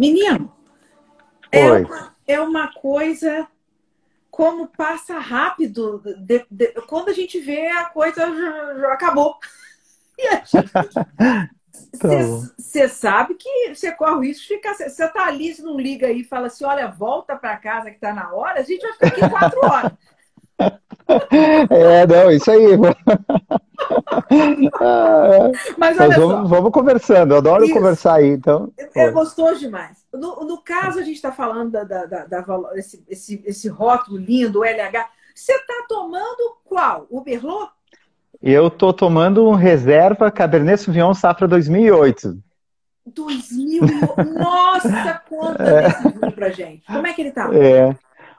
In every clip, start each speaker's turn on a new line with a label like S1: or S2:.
S1: Menino, é uma, é uma coisa como passa rápido. De, de, quando a gente vê, a coisa já, já acabou. E a gente. Você tá sabe que você corre o risco de ficar. Você tá ali, você não liga aí e fala assim: olha, volta para casa que tá na hora, a gente vai ficar aqui quatro horas.
S2: É, não, isso aí.
S1: Mas olha
S2: vamos,
S1: só.
S2: vamos conversando, eu adoro isso. conversar aí, então.
S1: É gostoso demais. No, no caso, a gente está falando da, da, da, da esse, esse, esse rótulo lindo, o LH. Você está tomando qual? O Merlot?
S2: Eu estou tomando um reserva Cabernet Sauvignon Safra 2008.
S1: 2008? Nossa, conta é. desse vinho pra gente. Como é que ele tá?
S2: É.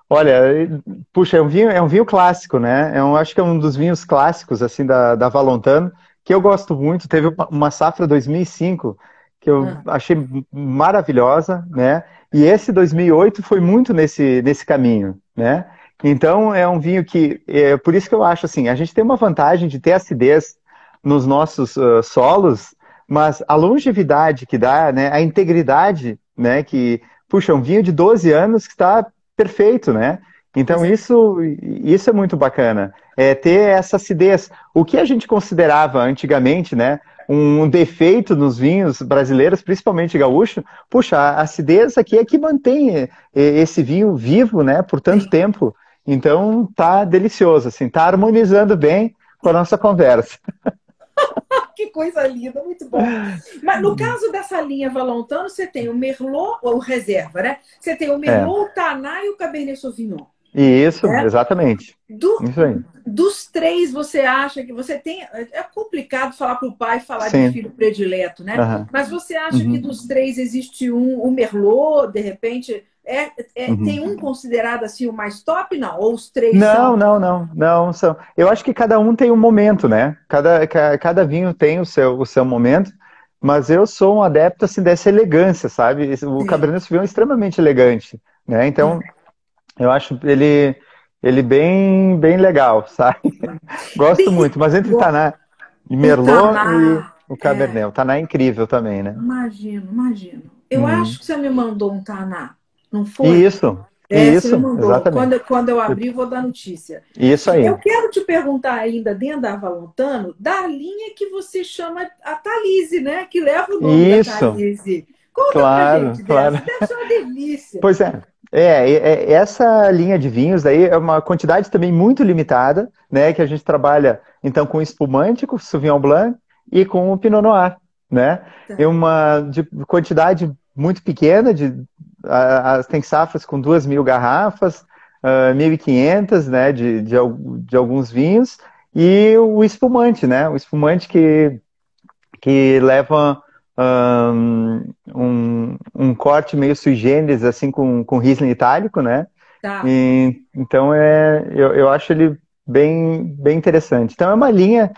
S2: Olha, puxa, é um vinho, é um vinho clássico, né? É um, acho que é um dos vinhos clássicos, assim, da, da Valontano, que eu gosto muito. Teve uma, uma safra 2005 que eu ah. achei maravilhosa, né? E esse 2008 foi muito nesse, nesse caminho, né? Então, é um vinho que, é por isso que eu acho assim, a gente tem uma vantagem de ter acidez nos nossos uh, solos, mas a longevidade que dá, né, a integridade, né, que, puxa, um vinho de 12 anos que está perfeito, né? Então isso, isso é muito bacana, é ter essa acidez. O que a gente considerava antigamente, né, um defeito nos vinhos brasileiros, principalmente gaúcho, puxa, a acidez aqui é que mantém esse vinho vivo, né, por tanto tempo. Então tá delicioso, assim, tá harmonizando bem com a nossa conversa.
S1: que coisa linda, muito bom. Mas no caso dessa linha Valontano, você tem o Merlot, ou reserva, né? Você tem o Merlot, é. o Taná e o Cabernet Sauvignon.
S2: Isso, é? exatamente.
S1: Do,
S2: Isso aí.
S1: Dos três, você acha que você tem. É complicado falar para o pai falar Sim. de filho predileto, né? Uhum. Mas você acha uhum. que dos três existe um, o Merlot, de repente, é, é uhum. Tem um considerado assim o mais top, não? Ou os três
S2: não,
S1: são...
S2: Não, não, não, são. Eu acho que cada um tem um momento, né? Cada, cada vinho tem o seu, o seu momento, mas eu sou um adepto assim, dessa elegância, sabe? O. Cabernet Sauvignon é extremamente elegante, né? Então, eu acho ele, ele bem, bem legal, sabe? Gosto bem, muito, mas entre Taná e Merlot e o Cabernet, é. o Taná é incrível também, né?
S1: Imagino, imagino. Eu hum. acho que você me mandou um Taná. Não foi?
S2: Isso. É, isso, exatamente.
S1: Quando, quando eu abrir, vou dar notícia.
S2: Isso aí.
S1: Eu quero te perguntar ainda, dentro da Valontano, da linha que você chama a Talise, né? Que leva o nome isso. da Talise. Conta
S2: claro,
S1: pra gente
S2: claro.
S1: Dessa. Deve ser uma delícia.
S2: Pois é. É, é, essa linha de vinhos daí é uma quantidade também muito limitada, né? Que a gente trabalha então com espumante, com Sauvignon Blanc e com o Pinot Noir, né? Tá. É uma de quantidade muito pequena de as, tem safras com 2 mil garrafas, uh, 1.500 né, de, de, de, alguns vinhos, e o espumante, né? O espumante que, que leva um, um corte meio sui generis, assim, com, com Riesling itálico, né? Tá. E, então, é, eu, eu acho ele bem, bem interessante. Então, é uma linha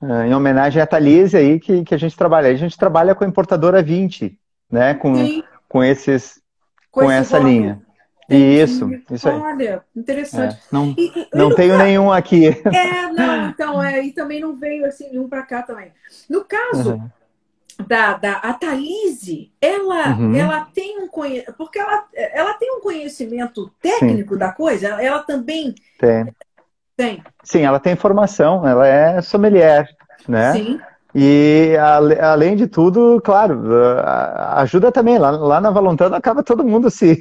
S2: uh, em homenagem à Thalise aí que, que a gente trabalha. A gente trabalha com a importadora 20, né? Com, com esses com, com essa linha. Isso, isso aí.
S1: Olha, interessante.
S2: É, não e, e, não tenho caso, nenhum aqui.
S1: É, não, então, é, e também não veio assim nenhum para cá também. No caso uhum. Da, da a Thalise, ela, uhum. ela tem um conhecimento, porque ela, ela tem um conhecimento técnico Sim. da coisa, ela também
S2: tem.
S1: tem.
S2: Sim, ela tem formação, ela é sommelier, né? Sim. E além de tudo, claro, ajuda também. Lá, lá na Valontano acaba todo mundo se,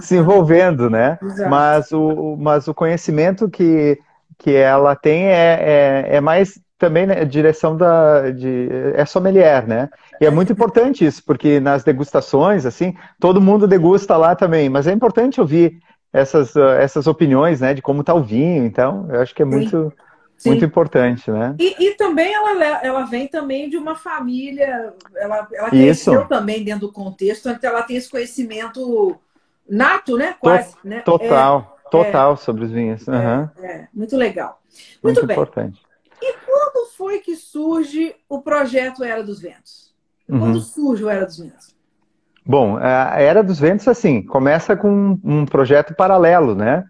S2: se envolvendo, né? Mas o, mas o conhecimento que, que ela tem é, é, é mais também né, direção da de, é sommelier, né? E é muito importante isso, porque nas degustações, assim, todo mundo degusta lá também, mas é importante ouvir essas, essas opiniões, né, de como está o vinho. Então, eu acho que é muito Sim. Sim. Muito importante, né?
S1: E, e, também ela, ela vem também de uma família, ela, ela cresceu Isso. também dentro do contexto, então ela tem esse conhecimento nato, né? Quase.
S2: To
S1: né?
S2: Total, é, total é, sobre os vinhos. Uhum.
S1: É, é, muito legal. Muito, muito bem.
S2: importante.
S1: E quando foi que surge o projeto Era dos Ventos? Uhum. Quando surge o Era dos Ventos?
S2: Bom, a Era dos Ventos, assim, começa com um projeto paralelo, né?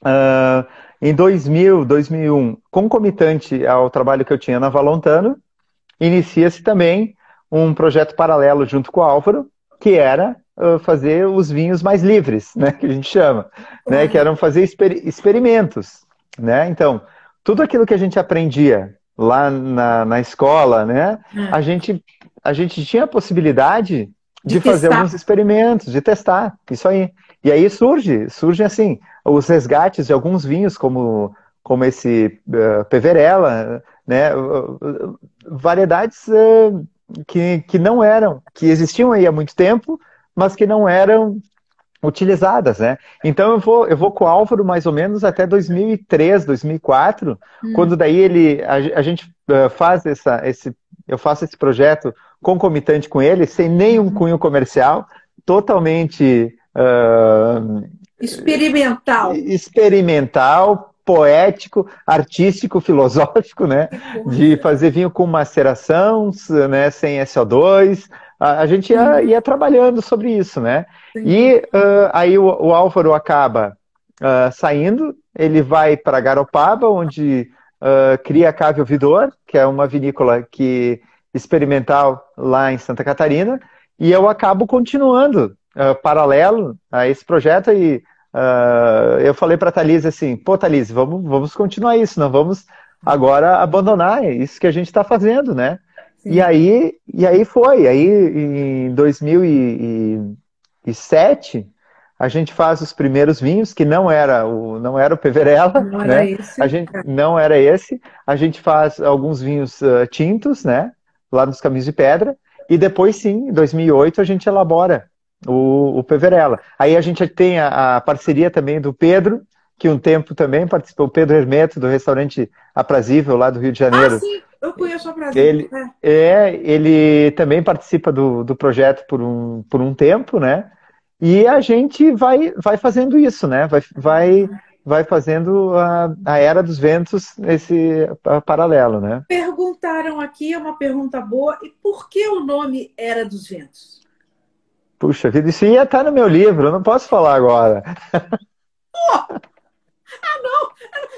S2: Uh, em 2000, 2001, concomitante ao trabalho que eu tinha na Valontano, inicia-se também um projeto paralelo junto com o Álvaro, que era uh, fazer os vinhos mais livres, né, que a gente chama, né, que eram fazer exper experimentos, né? Então, tudo aquilo que a gente aprendia lá na, na escola, né, é. a gente a gente tinha a possibilidade de, de fazer alguns experimentos, de testar, isso aí. E aí surge, surge assim, os resgates de alguns vinhos, como, como esse uh, Peverella, né, uh, variedades uh, que, que não eram, que existiam aí há muito tempo, mas que não eram utilizadas, né? Então eu vou, eu vou com o Álvaro mais ou menos até 2003, 2004, hum. quando daí ele, a, a gente uh, faz essa, esse, eu faço esse projeto concomitante com ele, sem nenhum uhum. cunho comercial, totalmente uh,
S1: experimental,
S2: experimental, poético, artístico, filosófico, né? De fazer vinho com maceração, né? Sem SO2. A, a gente ia, ia, trabalhando sobre isso, né? Sim. E uh, aí o, o, Álvaro acaba uh, saindo, ele vai para Garopaba, onde uh, cria a Cave Ouvidor, que é uma vinícola que experimental lá em Santa Catarina, e eu acabo continuando paralelo a esse projeto e eu falei para a Thalise assim, pô, Thalise, vamos, vamos continuar isso, não vamos agora abandonar isso que a gente está fazendo, né? E aí, e aí foi. Aí em 2007 a gente faz os primeiros vinhos, que não era o, não era o Peverella, não né? Esse, a gente não era esse. A gente faz alguns vinhos uh, tintos, né? Lá nos Caminhos de Pedra. E depois, sim, em 2008, a gente elabora o, o Peverella. Aí a gente tem a, a, parceria também do Pedro, que um tempo também participou, o Pedro Hermeto, do restaurante Aprazível, lá do Rio de Janeiro. Ah,
S1: sim, eu conheço o Aprazível.
S2: Ele, é. é, ele também participa do, do projeto por um, por um tempo, né? E a gente vai, vai fazendo isso, né? Vai, vai, vai fazendo a, a era dos ventos nesse paralelo, né?
S1: Perguntaram aqui, é uma pergunta boa, e por que o nome Era dos Ventos?
S2: Puxa vida, isso ia estar no meu livro, eu não posso falar agora.
S1: Oh! Ah,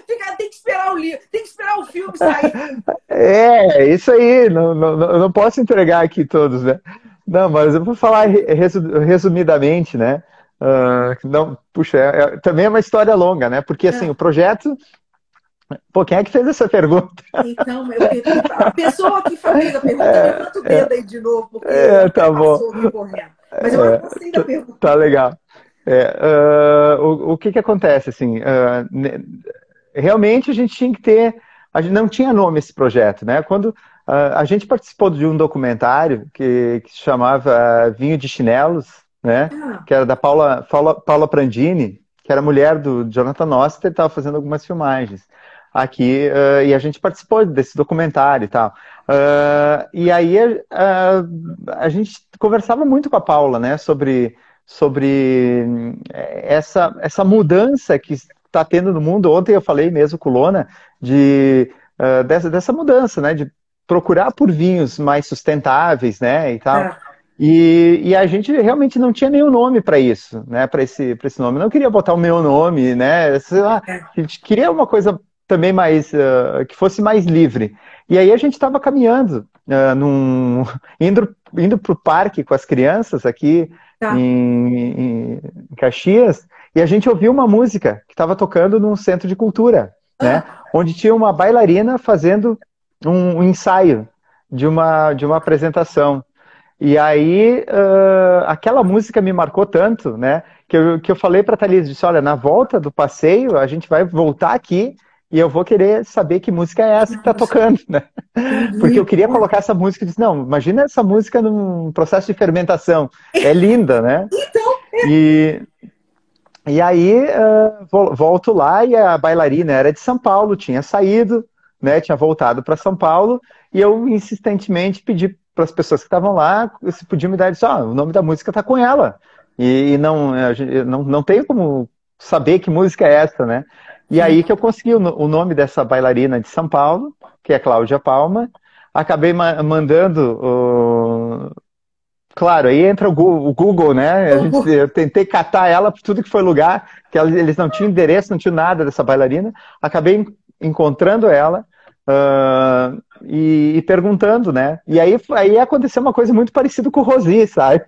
S1: Tem que esperar o livro, tem que esperar o filme sair.
S2: É, isso aí, não, não, não posso entregar aqui todos, né? Não, mas eu vou falar resumidamente, né? Uh, não, puxa, é, é, também é uma história longa, né? Porque assim, é. o projeto. Pô, quem é que fez essa pergunta?
S1: Então, eu pergunto, a pessoa que fez a pergunta, é, levanta o dedo aí de novo, porque
S2: é, tá bom. correndo. Mas eu é, gostei da pergunta. Tá legal. É, uh, o, o que que acontece, assim, uh, realmente a gente tinha que ter, a gente não tinha nome esse projeto, né? Quando uh, a gente participou de um documentário que, que se chamava Vinho de Chinelos, né? Ah. Que era da Paula, Paula, Paula Prandini, que era mulher do Jonathan Noster, estava fazendo algumas filmagens aqui uh, e a gente participou desse documentário e tal. Uh, e aí uh, a gente conversava muito com a Paula, né, sobre, sobre eh, essa, essa mudança que está tendo no mundo. Ontem eu falei mesmo com o Lona de, dessa, dessa mudança, né, de procurar por vinhos mais sustentáveis, né, e tal. É. E, e, a gente realmente não tinha nenhum nome para isso, né? Para esse, esse nome. Não queria botar o meu nome, né? Lá, é. a gente queria uma coisa também mais uh, que fosse mais livre. E aí a gente estava caminhando, uh, num, indo indo para o parque com as crianças aqui tá. em, em, Caxias, e a gente ouviu uma música que estava tocando num centro de cultura, ah. né? Onde tinha uma bailarina fazendo um, um, ensaio de uma de uma apresentação. E aí uh, aquela música me marcou tanto, né? Que eu, que eu falei para a Thalys, disse, olha, na volta do passeio a gente vai voltar aqui e eu vou querer saber que música é essa que está tocando, né? Porque eu queria colocar essa música e disse, não, imagina essa música num processo de fermentação. É linda, né? Então. É. E, e aí uh, volto lá e a bailarina era de São Paulo, tinha saído, né? Tinha voltado para São Paulo, e eu insistentemente pedi para as pessoas que estavam lá se podiam me dar isso, ah, o nome da música está com ela. E, e não, não, não tenho como saber que música é essa, né? E aí que eu consegui o nome dessa bailarina de São Paulo, que é Cláudia Palma. Acabei mandando o... Claro, aí entra o Google, né? Gente, eu tentei catar ela por tudo que foi lugar, que eles não tinham endereço, não tinham nada dessa bailarina. Acabei encontrando ela Uh, e, e, perguntando, né? E aí, aí aconteceu uma coisa muito parecida com o Rosi, sabe?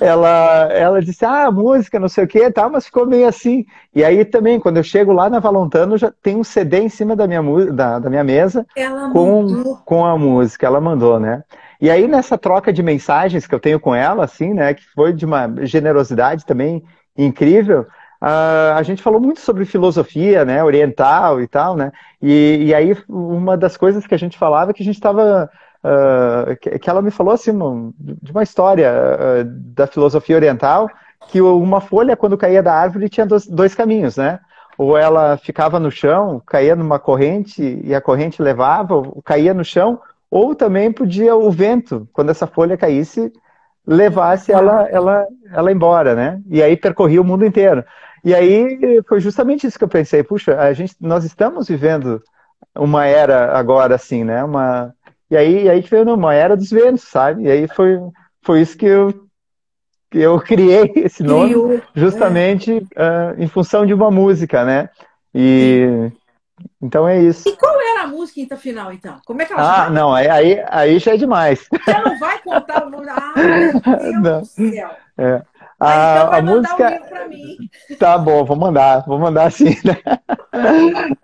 S2: ela, ela disse, ah, música, não sei o que, tal, mas ficou meio assim. E aí também, quando eu chego lá na Valontano, já tem um CD em cima da minha, da, da minha mesa com, com a música, ela mandou, né? E aí, nessa troca de mensagens que eu tenho com ela, assim, né, que foi de uma generosidade também incrível, Uh, a gente falou muito sobre filosofia, né, oriental e tal, né, e, e aí uma das coisas que a gente falava é que a gente estava, uh, ah, que, que, ela me falou assim, uma, de uma história uh, da filosofia oriental, que uma folha quando caía da árvore tinha dois, dois caminhos, né, ou ela ficava no chão, caía numa corrente e a corrente levava, ou caía no chão, ou também podia o vento, quando essa folha caísse, levasse ela, ela, ela embora, né? E aí percorria o mundo inteiro. E aí foi justamente isso que eu pensei, puxa, a gente, nós estamos vivendo uma era agora assim, né? Uma e aí, aí que veio uma era dos ventos, sabe? E aí foi, foi isso que eu que eu criei esse nome justamente uh, em função de uma música, né? E então é isso.
S1: E qual era a música então, final, então? Como é que ela
S2: Ah, chama? não, aí, aí, já é demais.
S1: Você não vai contar o nome. Ah, meu Deus não. do céu.
S2: É. A, então a música. Um tá bom, vou mandar, vou mandar sim. Né?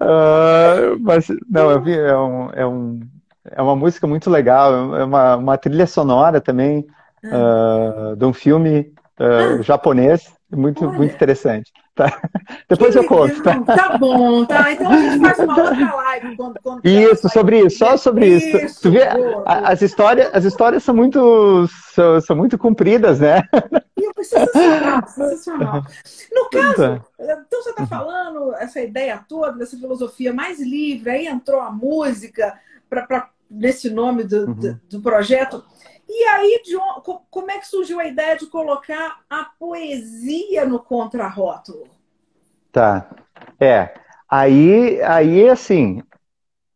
S2: uh, mas não, eu vi, é, um, é, um, é uma música muito legal, é uma, uma trilha sonora também uh, de um filme uh, japonês, muito, muito interessante. Tá? Depois eu conto.
S1: Tá? tá bom, tá. Então a gente faz uma outra live. Quando, quando
S2: isso, sobre isso, só sobre isso. isso. Tu vê, boa, as, histórias, as histórias são muito, são, são muito compridas, né?
S1: Sensacional, sensacional. No caso, então você está falando essa ideia toda, dessa filosofia mais livre, aí entrou a música para nesse nome do, uhum. do, do projeto. E aí, John, como é que surgiu a ideia de colocar a poesia no contrarótulo?
S2: Tá. É. Aí, aí assim,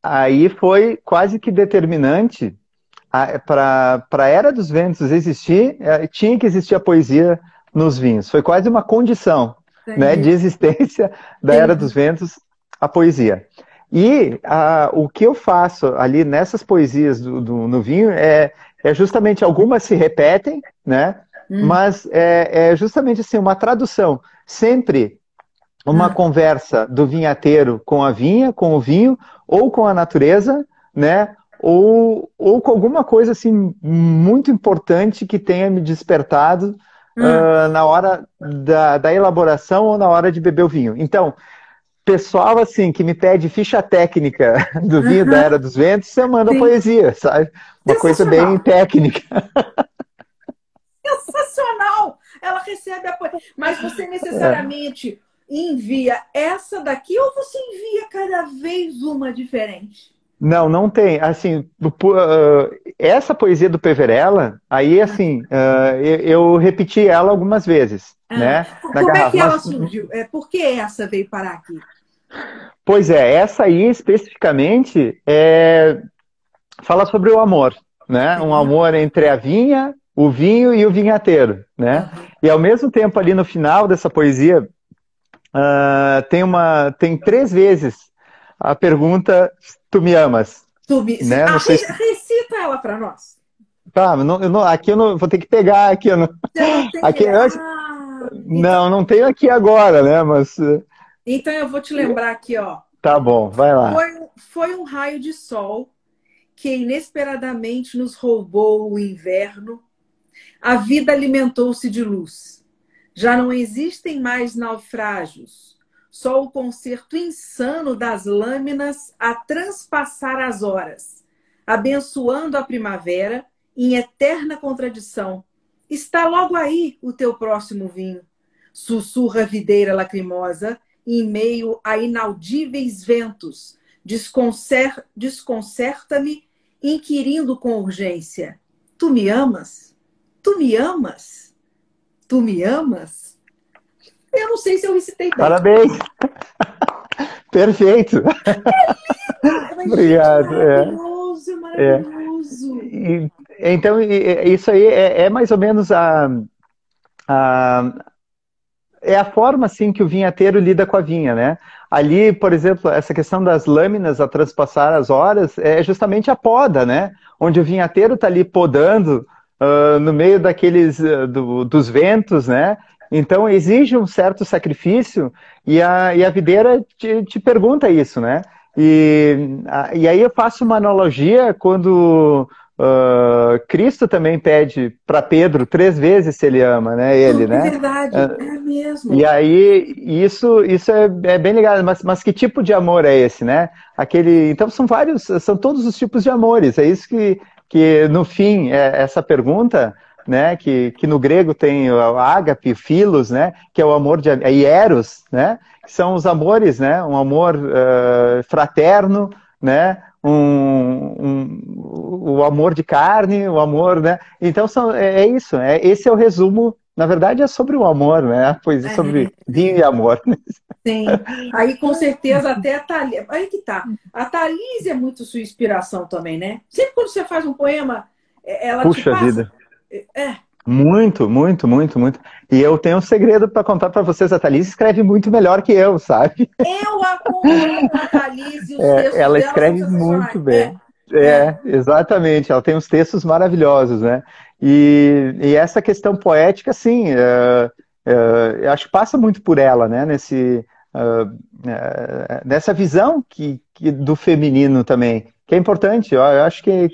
S2: aí foi quase que determinante para a Era dos Ventos existir, é, tinha que existir a poesia nos vinhos. Foi quase uma condição né, de existência da Sim. Era dos Ventos, a poesia. E a, o que eu faço ali nessas poesias do, do, no vinho é é justamente algumas se repetem, né? Hum. Mas é, é, justamente assim uma tradução. Sempre uma hum. conversa do vinhateiro com a vinha, com o vinho, ou com a natureza, né? Ou, ou com alguma coisa assim muito importante que tenha me despertado hum. uh, na hora da, da elaboração ou na hora de beber o vinho. Então, pessoal assim que me pede ficha técnica do vinho uhum. da Era dos Ventos, você manda Sim. poesia, sabe? Uma coisa bem técnica.
S1: Sensacional! Ela recebe a poesia. Mas você necessariamente é. envia essa daqui ou você envia cada vez uma diferente?
S2: Não, não tem. Assim, essa poesia do Peverella, aí assim, eu repeti ela algumas vezes, ah, né?
S1: Como é que ela surgiu? É, por que essa veio parar aqui?
S2: Pois é, essa aí especificamente é, fala sobre o amor, né? Um amor entre a vinha, o vinho e o vinhateiro, né? E ao mesmo tempo ali no final dessa poesia uh, tem uma, tem três vezes a pergunta: "Tu me amas?"
S1: Tu me... Né? Ah, se... Recita ela para nós.
S2: Tá, não, eu não, aqui eu não vou ter que pegar aqui. Eu não, aqui, eu, ah, não, não tenho aqui agora, né? Mas
S1: então eu vou te lembrar aqui, ó.
S2: Tá bom, vai lá.
S1: Foi, foi um raio de sol que inesperadamente nos roubou o inverno. A vida alimentou-se de luz. Já não existem mais naufrágios, só o concerto insano das lâminas a transpassar as horas, abençoando a primavera em eterna contradição. Está logo aí o teu próximo vinho. Sussurra a videira lacrimosa em meio a inaudíveis ventos. Desconcer... Desconcerta-me, inquirindo com urgência: Tu me amas? Tu me amas? Tu me amas? Eu não sei se eu recitei bem.
S2: Parabéns! Perfeito! É Obrigado.
S1: É maravilhoso, é maravilhoso. É.
S2: E, então, isso aí é, é mais ou menos a, a, é a forma assim que o vinhateiro lida com a vinha, né? ali, por exemplo, essa questão das lâminas a transpassar as horas é justamente a poda, né? Onde o vinhateiro está ali podando uh, no meio daqueles uh, do, dos ventos, né? Então exige um certo sacrifício e a, e a videira te, te pergunta isso, né? E, a, e aí eu faço uma analogia quando Uh, Cristo também pede para Pedro três vezes se ele ama, né? Ele,
S1: é
S2: né?
S1: É verdade, uh, é mesmo.
S2: E aí isso isso é, é, bem ligado. Mas, mas que tipo de amor é esse, né? Aquele. Então são vários, são todos os tipos de amores. É isso que que no fim é essa pergunta. Né, que, que no grego tem o ágape, filos, né, que é o amor de é eros, né, que são os amores, né, um amor uh, fraterno, né, um, um, o amor de carne, o amor, né? Então são, é, é, isso, é, esse é o resumo, na verdade é sobre o amor, né? Pois é sobre vinho e amor.
S1: Sim, aí com certeza até a Thalise, aí que tá, a Thalise é muito sua inspiração também, né? Sempre quando você faz um poema, é, ela
S2: Puxa
S1: te passa...
S2: vida.
S1: É,
S2: muito, muito, muito, muito. E eu tenho um segredo para contar para vocês. A Thalys escreve muito melhor que eu, sabe?
S1: Eu acompanho a Thalys e os
S2: é, Ela escreve muito bem. É. é, exatamente. Ela tem uns textos maravilhosos, né? E, e essa questão poética, sim, é, eu acho que passa muito por ela, né? Nesse, uh, nessa visão que, que, do feminino também, que é importante. Eu, eu acho que,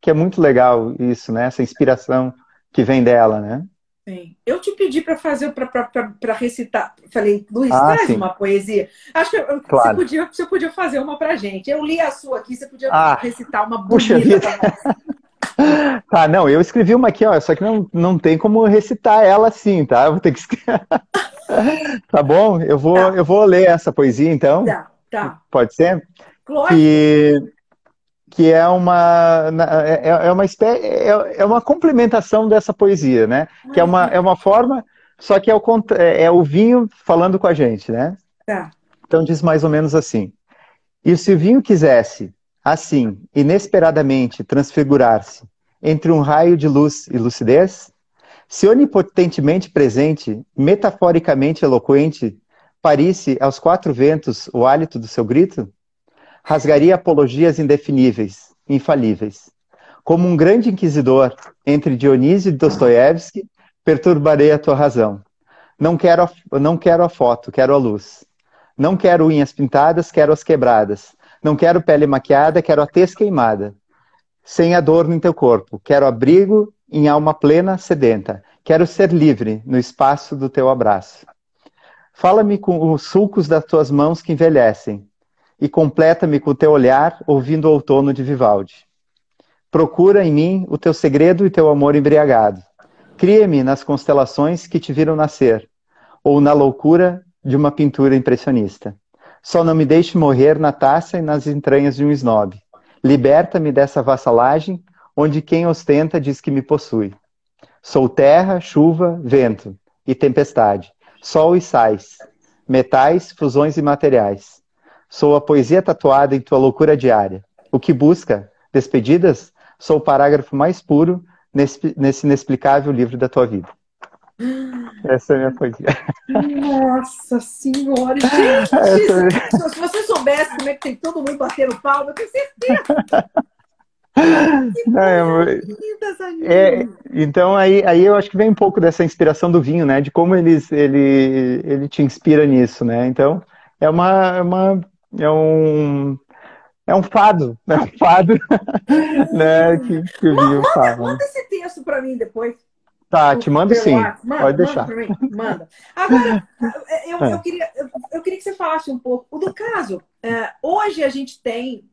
S2: que é muito legal isso, né? Essa inspiração que vem dela, né?
S1: Sim. Eu te pedi para fazer, para recitar. Falei, Luiz, ah, traz sim. uma poesia. Acho que claro. você, podia, você podia fazer uma para gente. Eu li a sua aqui, você podia ah, recitar uma
S2: vida. Tá, não, eu escrevi uma aqui, ó, só que não, não tem como recitar ela assim, tá? Eu vou ter que Tá bom? Eu vou, tá. eu vou ler essa poesia então.
S1: Tá, tá.
S2: Pode ser? Que que é uma é, é, é uma espécie, é, é, uma complementação dessa poesia, né? Que é uma, é uma forma, só que é o, é o vinho falando com a gente, né?
S1: Tá.
S2: Então diz mais ou menos assim: E se o vinho quisesse, assim, inesperadamente transfigurar-se entre um raio de luz e lucidez, se onipotentemente presente, metaforicamente eloquente, parisse aos quatro ventos o hálito do seu grito, rasgaria apologias indefiníveis, infalíveis. Como um grande inquisidor entre Dionísio e Dostoiévski, perturbarei a tua razão. Não quero, a, não quero a foto, quero a luz. Não quero unhas pintadas, quero as quebradas. Não quero pele maquiada, quero a tez queimada. Sem adorno em teu corpo, quero abrigo em alma plena, sedenta. Quero ser livre no espaço do teu abraço. Fala-me com os sulcos das tuas mãos que envelhecem, e completa-me com o teu olhar, ouvindo o outono de Vivaldi. Procura em mim o teu segredo e teu amor embriagado. Cria-me nas constelações que te viram nascer, ou na loucura de uma pintura impressionista. Só não me deixe morrer na taça e nas entranhas de um snob. Liberta-me dessa vassalagem, onde quem ostenta diz que me possui. Sou terra, chuva, vento e tempestade, sol e sais, metais, fusões e materiais. Sou a poesia tatuada em tua loucura diária. O que busca? Despedidas? Sou o parágrafo mais puro nesse, nesse inexplicável livro da tua vida. Essa é a minha poesia.
S1: Nossa senhora! Gente, Essa... se você soubesse como é que tem todo mundo batendo palma, eu tenho certeza.
S2: Não, é, é, então aí, aí eu acho que vem um pouco dessa inspiração do vinho, né? De como eles, ele, ele te inspira nisso, né? Então é uma, é uma é um é um fado, é um fado, né, que, que o Vinho
S1: fala. Manda esse texto para mim depois.
S2: Tá, te mando sim. Manda, Pode deixar.
S1: Manda, manda. Agora, eu, eu, é. queria, eu, eu, queria que você falasse um pouco do caso. É, hoje a gente tem,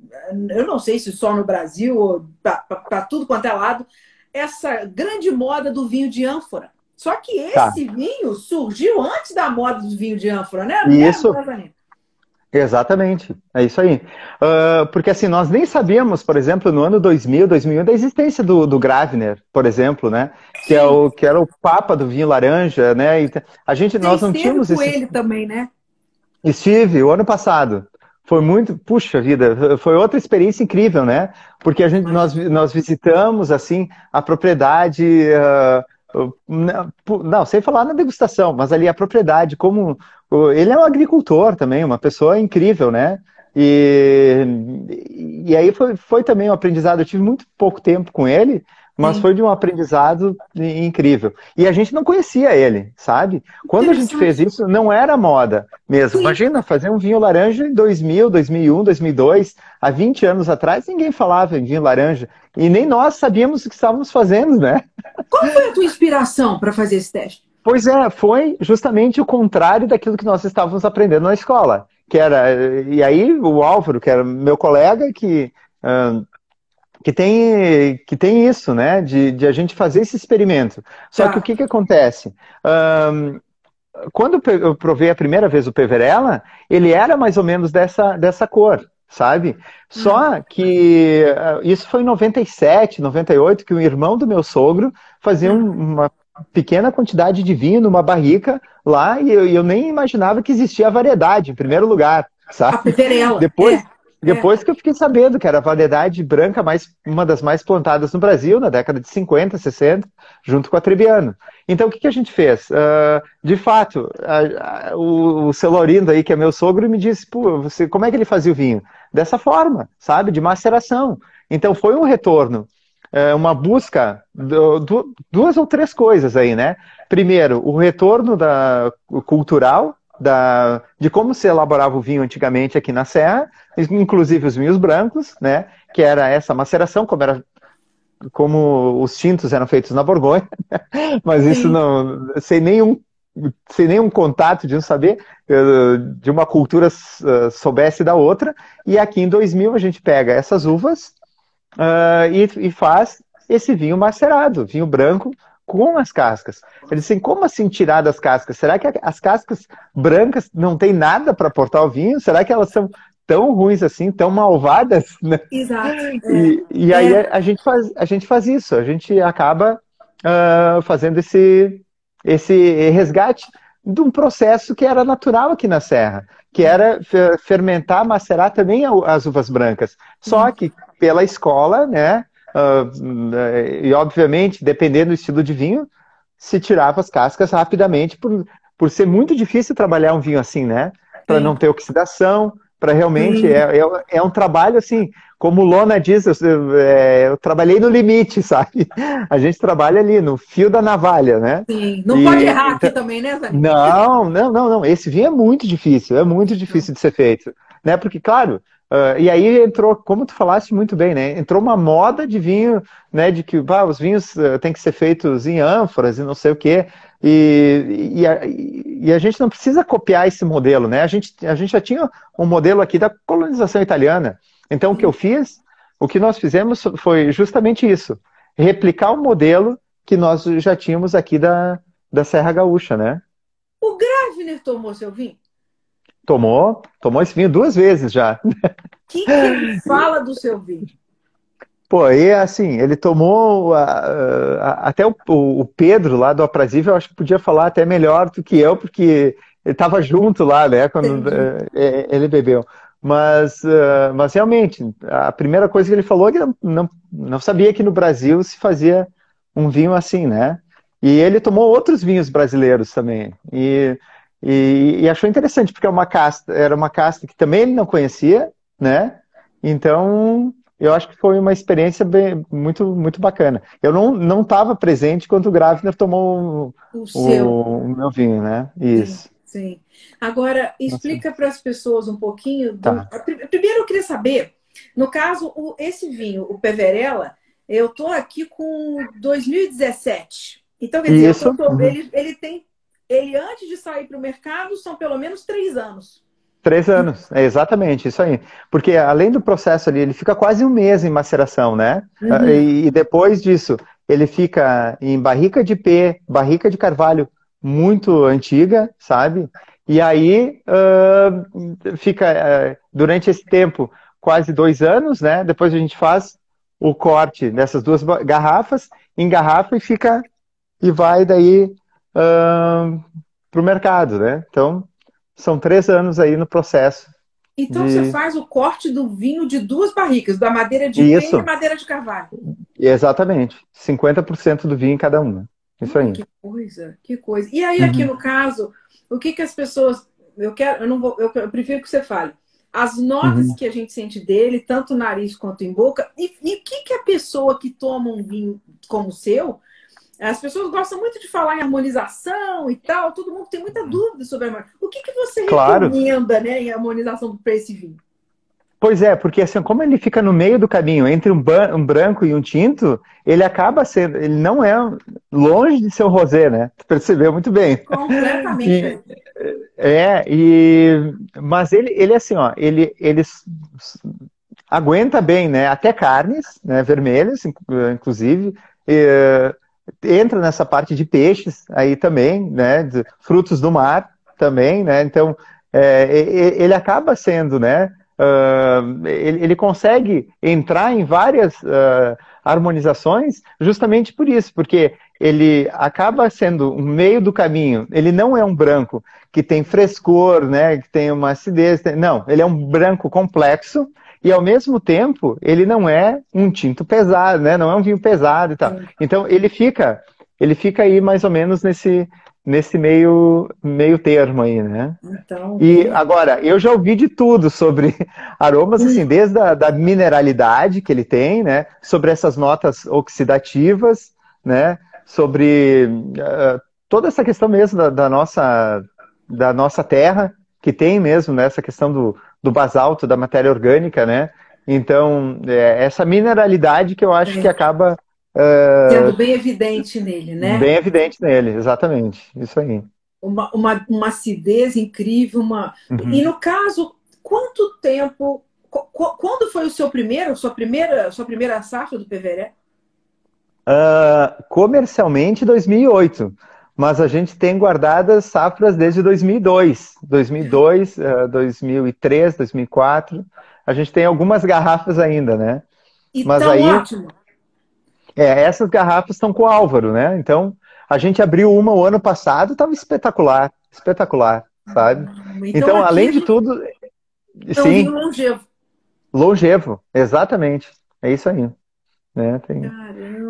S1: eu não sei se só no Brasil ou para tudo quanto é lado, essa grande moda do vinho de ânfora. Só que tá. esse tá. vinho surgiu antes da moda do vinho de ânfora, né?
S2: Isso. Né, Exatamente, é isso aí. Uh, porque assim, nós nem sabíamos, por exemplo, no ano 2000, 2001, da existência do, do Gravner, por exemplo, né? Que, é o, que era o papa do vinho laranja, né? E a gente, nós não tínhamos...
S1: com esse... ele também, né?
S2: Estive, o ano passado. Foi muito, puxa vida, foi outra experiência incrível, né? Porque a gente, nós, nós visitamos, assim, a propriedade... Uh, não, sem falar na degustação, mas ali a propriedade, como ele é um agricultor também, uma pessoa incrível, né? E, e aí foi, foi também um aprendizado. Eu tive muito pouco tempo com ele, mas Sim. foi de um aprendizado incrível. E a gente não conhecia ele, sabe? Quando a gente fez isso, não era moda mesmo. Sim. Imagina, fazer um vinho laranja em 2000, 2001, 2002, há 20 anos atrás, ninguém falava em vinho laranja. E nem nós sabíamos o que estávamos fazendo, né?
S1: Qual foi a tua inspiração para fazer esse teste?
S2: Pois é, foi justamente o contrário daquilo que nós estávamos aprendendo na escola. Que era, e aí o Álvaro, que era meu colega, que que tem, que tem isso, né? De, de a gente fazer esse experimento. Só tá. que o que, que acontece? Um, quando eu provei a primeira vez o Peverella, ele era mais ou menos dessa, dessa cor, sabe? Só uhum. que uh, isso foi em 97, 98, que o irmão do meu sogro fazia um, uma pequena quantidade de vinho numa barrica lá e eu, eu nem imaginava que existia variedade, em primeiro lugar, sabe? A
S1: Peverella.
S2: Depois, é. Depois é. que eu fiquei sabendo que era a variedade branca mais, uma das mais plantadas no Brasil, na década de 50, 60, junto com a Trebiano. Então, o que, que a gente fez? Uh, de fato, a, a, o, o Celorindo aí, que é meu sogro, me disse, Pô, você, como é que ele fazia o vinho? Dessa forma, sabe? De maceração. Então, foi um retorno, uh, uma busca, do, do, duas ou três coisas aí, né? Primeiro, o retorno da, cultural, da, de como se elaborava o vinho antigamente aqui na Serra, inclusive os vinhos brancos, né? Que era essa maceração, como era como os tintos eram feitos na Borgonha, mas Sim. isso não sem nenhum sem nenhum contato de um saber de uma cultura uh, soubesse da outra e aqui em 2000 a gente pega essas uvas uh, e, e faz esse vinho macerado, vinho branco com as cascas. Eles dizem, como assim tirar das cascas? Será que as cascas brancas não tem nada para aportar ao vinho? Será que elas são tão ruins assim, tão malvadas? Né?
S1: Exato.
S2: E, é. e aí é. a, gente faz, a gente faz isso, a gente acaba uh, fazendo esse, esse resgate de um processo que era natural aqui na Serra, que era fermentar, macerar também as uvas brancas. Só uhum. que pela escola, né, Uh, e, obviamente, dependendo do estilo de vinho, se tirava as cascas rapidamente, por, por ser muito difícil trabalhar um vinho assim, né? Para não ter oxidação, para realmente. É, é, é, um trabalho assim, como Lona diz, eu, é, eu, trabalhei no limite, sabe? A gente trabalha ali, no fio da navalha, né?
S1: Sim, não e, pode errar então, aqui também, né, Zé?
S2: Não, não, não, não. Esse vinho é muito difícil, é muito difícil de ser feito. Né? Porque, claro, Uh, e aí entrou, como tu falaste muito bem, né? Entrou uma moda de vinho, né? De que os vinhos uh, têm que ser feitos em ânforas e não sei o quê. E, e, a, e, a, gente não precisa copiar esse modelo, né? A gente, a gente já tinha um modelo aqui da colonização italiana. Então, o que eu fiz, o que nós fizemos foi justamente isso: replicar o modelo que nós já tínhamos aqui da, da Serra Gaúcha, né?
S1: O Gravner tomou seu vinho?
S2: Tomou, tomou esse vinho duas vezes já.
S1: O que, que ele fala do seu vinho?
S2: Pô, e assim, ele tomou a, a, até o, o, Pedro lá do Aprazível, eu acho que podia falar até melhor do que eu, porque ele estava junto lá, né, quando é, é, ele bebeu. Mas, uh, mas realmente, a primeira coisa que ele falou é que não, não, não sabia que no Brasil se fazia um vinho assim, né? E ele tomou outros vinhos brasileiros também. E e, e, achou interessante, porque é uma casta, era uma casta que também ele não conhecia, né? Então, eu acho que foi uma experiência bem, muito, muito bacana. Eu não estava presente quando o Gravner tomou o, o, o, meu vinho, né? Isso.
S1: Sim, sim. Agora, explica para as pessoas um pouquinho. Do... Tá. Primeiro, eu queria saber, no caso, o, esse vinho, o Peverella, eu estou aqui com 2017. Então, quer dizer. Tô, ele, ele tem ele antes de sair para o mercado são pelo menos três anos.
S2: Três anos, é exatamente isso aí. Porque além do processo ali, ele fica quase um mês em maceração, né? Uhum. E, e, depois disso, ele fica em barrica de P, barrica de carvalho muito antiga, sabe? E aí uh, fica uh, durante esse tempo quase dois anos, né? Depois a gente faz o corte dessas duas garrafas, engarrafa e fica e vai daí uh, para o mercado, né? Então, são três anos aí no processo.
S1: Então de... você faz o corte do vinho de duas barricas, da madeira de Isso. e madeira de carvalho.
S2: Exatamente. 50% do vinho em cada uma. Isso aí.
S1: Que coisa, que coisa. E aí, aqui uhum. no caso, o que, que as pessoas. Eu quero, eu não vou, eu, eu prefiro que você fale. As notas uhum. que a gente sente dele, tanto nariz quanto em boca, e, e o que, que a pessoa que toma um vinho como o seu, as pessoas gostam muito de falar em harmonização e tal, todo mundo tem muita dúvida sobre a harmonização. O que, que você claro. recomenda né, em harmonização para esse vinho?
S2: Pois é, porque assim, como ele fica no meio do caminho entre um, um, branco e um tinto, ele acaba sendo, ele não é longe de ser um rosé, né? Tu percebeu muito bem.
S1: Completamente.
S2: E, é, e mas ele, ele assim, ó, ele, ele aguenta bem, né? Até carnes, né? Vermelhas, inclusive. E, entra nessa parte de peixes aí também, né? Frutos do mar também, né? Então é, ele acaba sendo, né? Uh, ele, ele, consegue entrar em várias uh, harmonizações justamente por isso, porque ele acaba sendo um meio do caminho. Ele não é um branco que tem frescor, né, que tem uma acidez. Tem... Não, ele é um branco complexo e ao mesmo tempo ele não é um tinto pesado, né? Não é um vinho pesado e tal. Então ele fica, ele fica aí mais ou menos nesse nesse meio, meio termo aí, né? Então, e agora, eu já ouvi de tudo sobre aromas, assim, hum. desde a da mineralidade que ele tem, né? Sobre essas notas oxidativas, né? Sobre uh, toda essa questão mesmo da, da, nossa, da nossa terra, que tem mesmo, né? Essa questão do, do basalto, da matéria orgânica, né? Então, é, essa mineralidade que eu acho é. que acaba
S1: Uh, Sendo bem evidente nele, né?
S2: Bem evidente nele, exatamente. Isso aí.
S1: Uma, uma, uma acidez incrível, uma. Uhum. E no caso, quanto tempo. Quando foi o seu primeiro, sua primeira, sua primeira safra do PVRE?
S2: Uh, comercialmente 2008, mas a gente tem guardadas safras desde 2002, 2002, uh, 2003, 2004. A gente tem algumas garrafas ainda, né?
S1: E mas aí ótimo.
S2: É, essas garrafas estão com o Álvaro, né? Então, a gente abriu uma o ano passado, estava espetacular, espetacular, sabe? Ah, então, então além de tudo,
S1: então, sim. longevo.
S2: Longevo, exatamente. É isso aí. Né? Tem...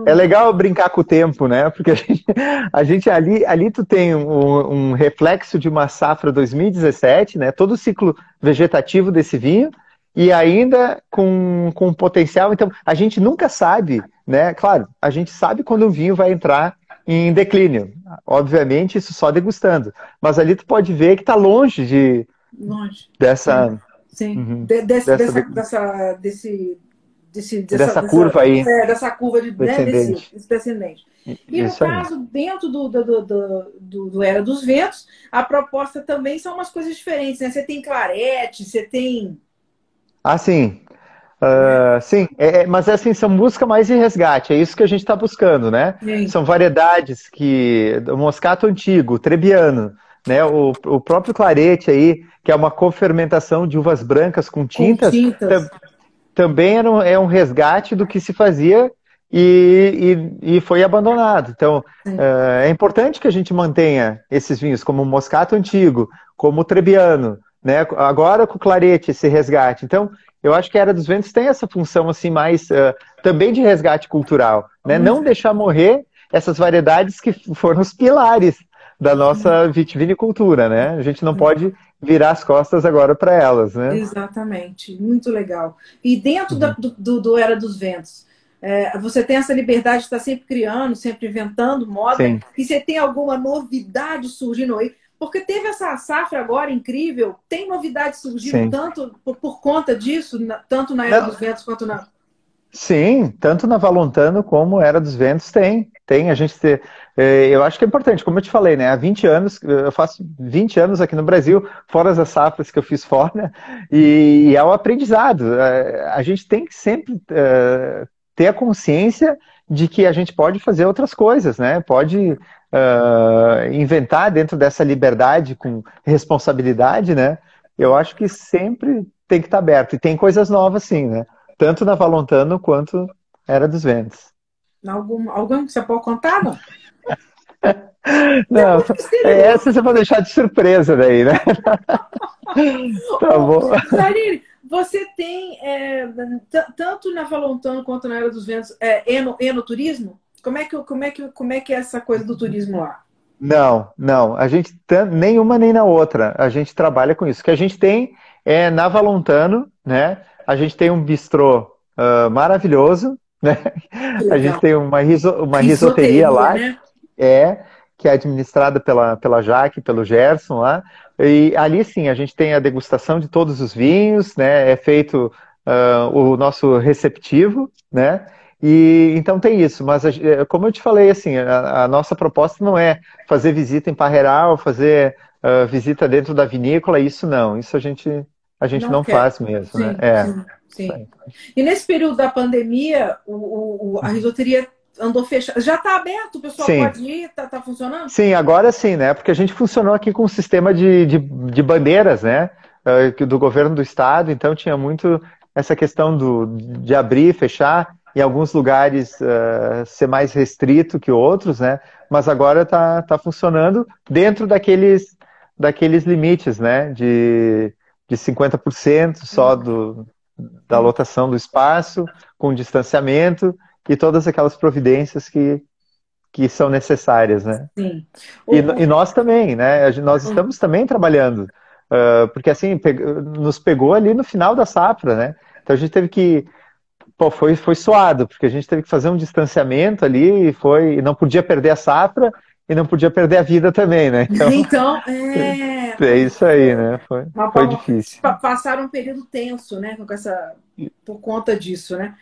S2: É legal brincar com o tempo, né? Porque a gente, a gente ali, ali tu tem um, um, reflexo de uma safra 2017, né? Todo o ciclo vegetativo desse vinho e ainda com, com potencial. Então, a gente nunca sabe, né? Claro, a gente sabe quando o vinho vai entrar em declínio. Obviamente, isso só degustando. Mas ali tu pode ver que está longe de
S1: longe.
S2: dessa.
S1: Sim. Sim. Uhum, de, desse, dessa, dessa, dessa, desse,
S2: desse, dessa, dessa curva aí.
S1: É, dessa curva de né, descendente. Desse, descendente. E Isso no caso, aí. dentro do, do, do, do, do Era dos Ventos, a proposta também são umas coisas diferentes, né? Você tem clarete, você tem
S2: ah, sim. Uh, sim, é, é, mas é assim, são busca mais de resgate, é isso que a gente está buscando, né? Sim. São variedades que. O moscato antigo, o trebiano, né? O, o próprio clarete aí, que é uma cofermentação de uvas brancas com tintas, com tintas. Também é um, é um resgate do que se fazia e, e, e, foi abandonado. Então, uh, é importante que a gente mantenha esses vinhos, como o moscato antigo, como o trebiano, né? Agora com o clarete, esse resgate. Então, eu acho que a Era dos Ventos tem essa função assim mais uh, também de resgate cultural, né? Uhum. Não deixar morrer essas variedades que foram os pilares da nossa uhum. vitivinicultura, né? A gente não uhum. pode virar as costas agora para elas, né?
S1: Exatamente, muito legal. E dentro uhum. da, do, do, Era dos Ventos, é, você tem essa liberdade de estar sempre criando, sempre inventando moda, Sim. e você tem alguma novidade surgindo aí? Porque teve essa safra agora incrível, tem novidades surgindo tanto por, por, conta disso, tanto na Era dos Ventos quanto na.
S2: Sim, tanto na Valontano como Era dos Ventos tem. Tem, a gente ter, eh, eu acho que é importante, como eu te falei, né? Há 20 anos, eu faço 20 anos aqui no Brasil, fora as safras que eu fiz fora, e, é um aprendizado. Eh, a gente tem que sempre uh, ter a consciência de que a gente pode fazer outras coisas, né? Pode uh, inventar dentro dessa liberdade com responsabilidade, né? Eu acho que sempre tem que estar aberto. E tem coisas novas, sim, né? Tanto na Valontano quanto Era dos Ventos.
S1: Algum, algum que você pode contar, não?
S2: Não, é, essa você pode deixar de surpresa daí, né?
S1: tá bom. Sarine, você tem, é, tanto na Valontano quanto na Era dos Ventos, é, eno, enoturismo? Como é que, como é que, como é, que é essa coisa do turismo lá?
S2: Não, não. A gente nenhuma nem na outra. A gente trabalha com isso. O que a gente tem é na Valontano, né? A gente tem um bistrô uh, maravilhoso, né? A gente tem uma, riso, uma risoteria lá, né? é que é administrada pela, pela Jaque, pelo Gerson lá. E ali sim, a gente tem a degustação de todos os vinhos, né? É feito uh, o nosso receptivo, né? E então tem isso, mas é, como eu te falei, assim, a, a nossa proposta não é fazer visita em Parreiral, fazer uh, visita dentro da vinícola, isso não, isso a gente a gente não, não faz mesmo, né? sim, né? É.
S1: Sim, sim. E nesse período da pandemia, o, o a risoteria andou fechada. Já está aberto, o pessoal sim. pode ir, está tá funcionando?
S2: Sim, agora sim, né? Porque a gente funcionou aqui com um sistema de, de, de bandeiras, né? Uh, do governo do estado, então tinha muito essa questão do, de abrir, fechar em alguns lugares uh, ser mais restrito que outros, né? Mas agora está tá funcionando dentro daqueles, daqueles limites, né? De, de 50% só do, da lotação do espaço, com distanciamento e todas aquelas providências que, que são necessárias, né? Sim. E, e nós também, né? Nós estamos também trabalhando, porque assim, nos pegou ali no final da safra, né? Então a gente teve que pô, foi, foi suado, porque a gente teve que fazer um distanciamento ali e foi, não podia perder a safra e não podia perder a vida também, né?
S1: Então, então é...
S2: é isso aí, né? Foi, foi difícil.
S1: Passaram um período tenso, né? Com essa, por conta disso, né?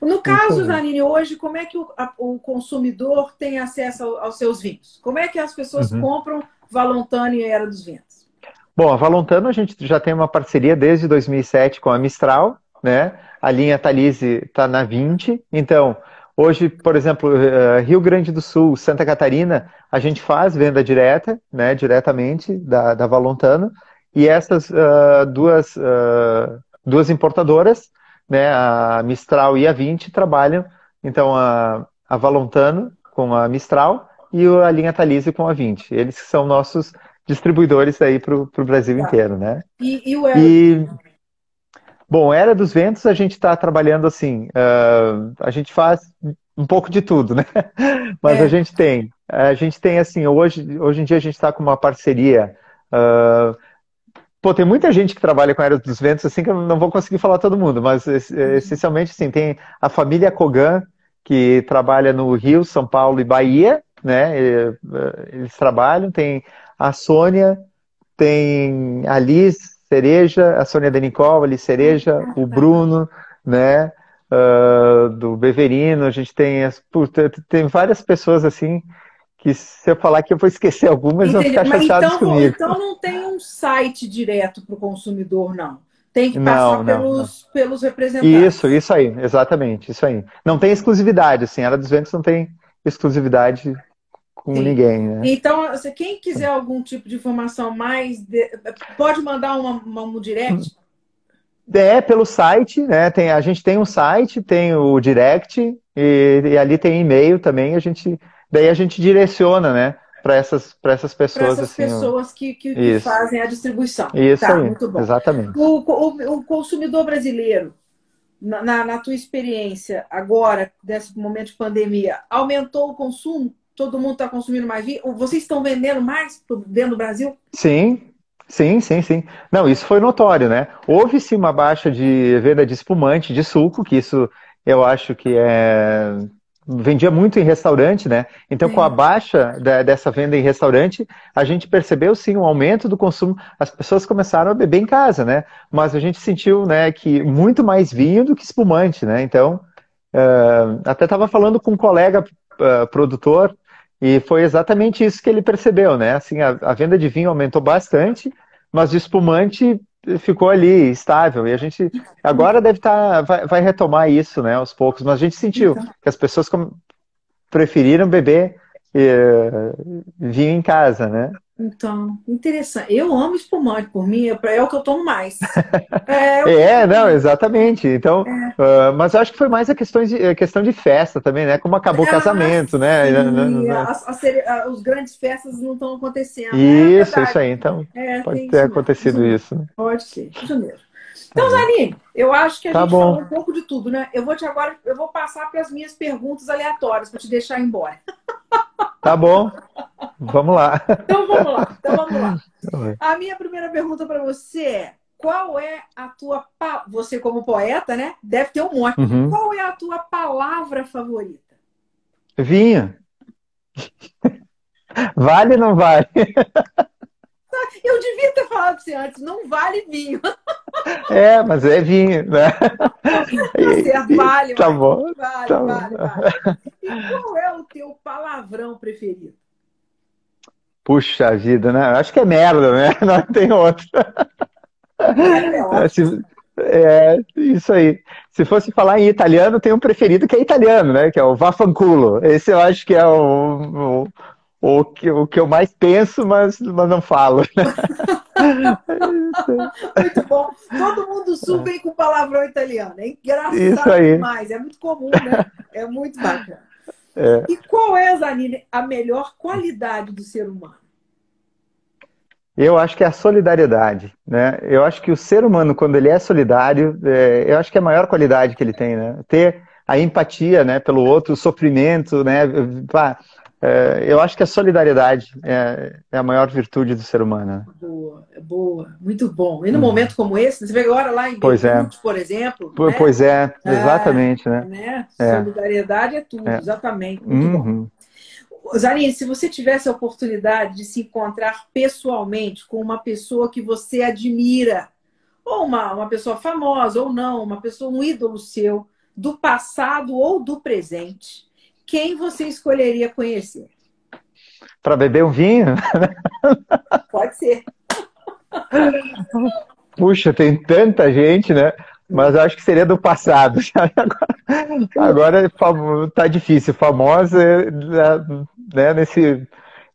S1: No caso, Zanini, hoje, como é que o, a, o consumidor tem acesso ao, aos seus vinhos? Como é que as pessoas uhum. compram Valontano e Era dos Ventos?
S2: Bom, a Valontano a gente já tem uma parceria desde 2007 com a Mistral, né? A linha Talise está na 20. Então, hoje, por exemplo, eh, Rio Grande do Sul, Santa Catarina, a gente faz venda direta, né? Diretamente da, da Valontano. E essas uh, duas, uh, duas importadoras, né? A Mistral e a 20, trabalham. Então, a, a Valontano com a Mistral e a linha Talise com a 20. Eles são nossos distribuidores aí para o Brasil tá. inteiro, né?
S1: E, e o e...
S2: Bom, Era dos Ventos a gente está trabalhando assim, uh, a gente faz um pouco de tudo, né? Mas é. a gente tem, a gente tem assim, hoje, hoje em dia a gente está com uma parceria. Uh, pô, tem muita gente que trabalha com Era dos Ventos, assim, que eu não vou conseguir falar todo mundo, mas uhum. essencialmente, assim, tem a família Kogan, que trabalha no Rio, São Paulo e Bahia, né? Eles trabalham, tem a Sônia, tem a Liz, Cereja, a Sônia Denicol, ali Cereja, o Bruno, né? Uh, do Beverino, a gente tem, as, puta, tem várias pessoas assim que se eu falar que eu vou esquecer algumas, Entendi. vão ficar chateados
S1: então,
S2: comigo.
S1: Então não tem um site direto para o consumidor, não. Tem que passar não, pelos, não. pelos representantes.
S2: Isso, isso aí, exatamente, isso aí. Não tem exclusividade, assim, a dos Ventos não tem exclusividade com Sim. ninguém. Né?
S1: Então, se quem quiser algum tipo de informação mais, de... pode mandar uma, uma, um direct?
S2: É, pelo site, né? Tem, a gente tem um site, tem o direct, e, e ali tem e-mail também, a gente. Daí a gente direciona, né? Para essas, essas pessoas. Para essas
S1: assim, pessoas que, que, que, fazem a distribuição.
S2: Isso tá, aí, muito bom. Exatamente.
S1: O, o, o consumidor brasileiro, na, na tua experiência agora, desse momento de pandemia, aumentou o consumo? Todo mundo está consumindo mais vinho? Vocês estão vendendo mais dentro do Brasil?
S2: Sim, sim, sim, sim. Não, isso foi notório, né? Houve sim uma baixa de venda de espumante, de suco, que isso eu acho que é vendia muito em restaurante, né? Então, com a baixa dessa venda em restaurante, a gente percebeu sim um aumento do consumo. As pessoas começaram a beber em casa, né? Mas a gente sentiu, né, que muito mais vinho do que espumante, né? Então, uh, até estava falando com um colega uh, produtor e foi exatamente isso que ele percebeu, né? Assim, a, a venda de vinho aumentou bastante, mas de espumante ficou ali estável. E a gente agora deve estar, tá, vai, vai retomar isso, né? Aos poucos. Mas a gente sentiu então. que as pessoas preferiram beber eh, vinho em casa, né?
S1: Então, interessante. Eu amo espumante, por mim, é o que eu tomo mais.
S2: É, é não, exatamente. Então, é. uh, mas eu acho que foi mais a questão de, a questão de festa também, né? Como acabou o ah, casamento, né?
S1: sim. né? os grandes festas não estão acontecendo.
S2: Né? Isso, é isso aí. Então, é, pode ter isso acontecido isso. Né?
S1: Pode ser, isso mesmo. Então, Zanine, eu acho que a tá gente bom. falou um pouco de tudo, né? Eu vou te agora, eu vou passar para as minhas perguntas aleatórias para te deixar embora.
S2: Tá bom. Vamos lá.
S1: Então vamos lá. Então vamos lá. A minha primeira pergunta para você é: qual é a tua você como poeta, né? Deve ter um monte. Uhum. Qual é a tua palavra favorita?
S2: Vinho. Vale ou não vale?
S1: Eu devia ter falado para você antes, não vale vinho.
S2: É, mas é vinho, né?
S1: Tá certo, vale.
S2: Tá vale, bom.
S1: Vale, tá vale, bom. vale. E qual é o teu palavrão preferido?
S2: Puxa vida, né? Acho que é merda, né? Não tem outro. É, é, isso aí. Se fosse falar em italiano, tem um preferido que é italiano, né? Que é o Vafanculo. Esse eu acho que é o, o, o, que, o que eu mais penso, mas, mas não falo.
S1: muito bom. Todo mundo sul vem com palavrão italiano. É engraçado isso aí. demais. É muito comum, né? É muito bacana. É. E qual é, Zanine, a melhor qualidade do ser humano?
S2: Eu acho que é a solidariedade, né? Eu acho que o ser humano, quando ele é solidário, é, eu acho que é a maior qualidade que ele tem, né? Ter a empatia, né, pelo outro, o sofrimento, né? É, eu acho que a solidariedade é, é, a maior virtude do ser humano. Né?
S1: Boa, boa, muito bom. E num hum. momento como esse, você vê agora lá em
S2: pois
S1: Beirute, é. por exemplo.
S2: Né? Pois é, exatamente, né?
S1: né? Solidariedade é tudo, exatamente. Muito uhum. bom. Zarine, se você tivesse a oportunidade de se encontrar pessoalmente com uma pessoa que você admira, ou uma, uma pessoa famosa, ou não, uma pessoa, um ídolo seu, do passado ou do presente, quem você escolheria conhecer?
S2: Para beber um vinho?
S1: Pode ser.
S2: Puxa, tem tanta gente, né? Mas eu acho que seria do passado. Agora, agora tá difícil. Famosa, né, nesse.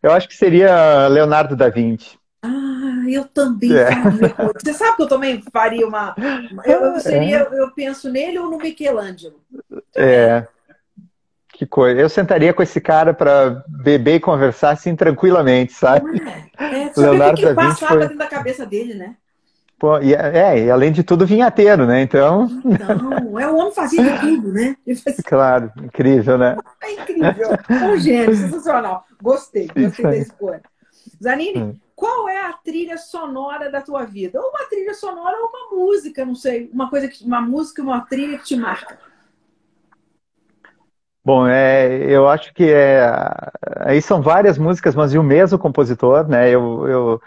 S2: Eu acho que seria Leonardo da Vinci.
S1: Ah, eu também é. Você sabe que eu também faria uma. Eu, seria, é. eu penso nele ou no Michelangelo.
S2: É. Que coisa. Eu sentaria com esse cara para beber e conversar assim tranquilamente, sabe?
S1: É, é Leonardo que da Vinci passava foi... dentro da cabeça dele, né?
S2: Pô, e, é, e além de tudo, vinhateiro, né? Então.
S1: Não, é o homem fazia de tudo, né?
S2: Claro, incrível, né?
S1: É incrível. Um gênio, sensacional. Gostei, gostei da escolha. Zanini, hum. qual é a trilha sonora da tua vida? Ou uma trilha sonora ou uma música, não sei. Uma coisa que, uma música, uma trilha que te marca.
S2: Bom, é, eu acho que é, aí são várias músicas, mas o mesmo compositor, né? Eu, eu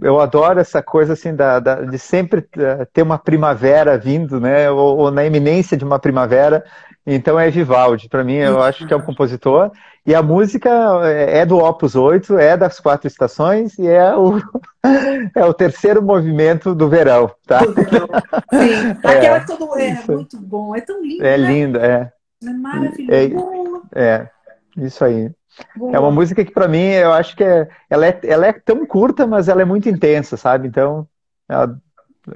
S2: eu adoro essa coisa assim da, da, de sempre eh, ter uma primavera vindo, né? Ou, ou, na iminência de uma primavera. Então é Vivaldi. Para mim, eu acho que é um compositor. E a música é, é do Opus 8, é das quatro estações e é o, é o terceiro movimento do verão, tá?
S1: Do verão. Sim, é, aquela que todo é isso. muito bom, é tão lindo.
S2: É né? lindo, é.
S1: É maravilhoso.
S2: É, é, isso aí. Boa. É uma música que, para mim, eu acho que é, ela, é, ela é tão curta, mas ela é muito intensa, sabe? Então, eu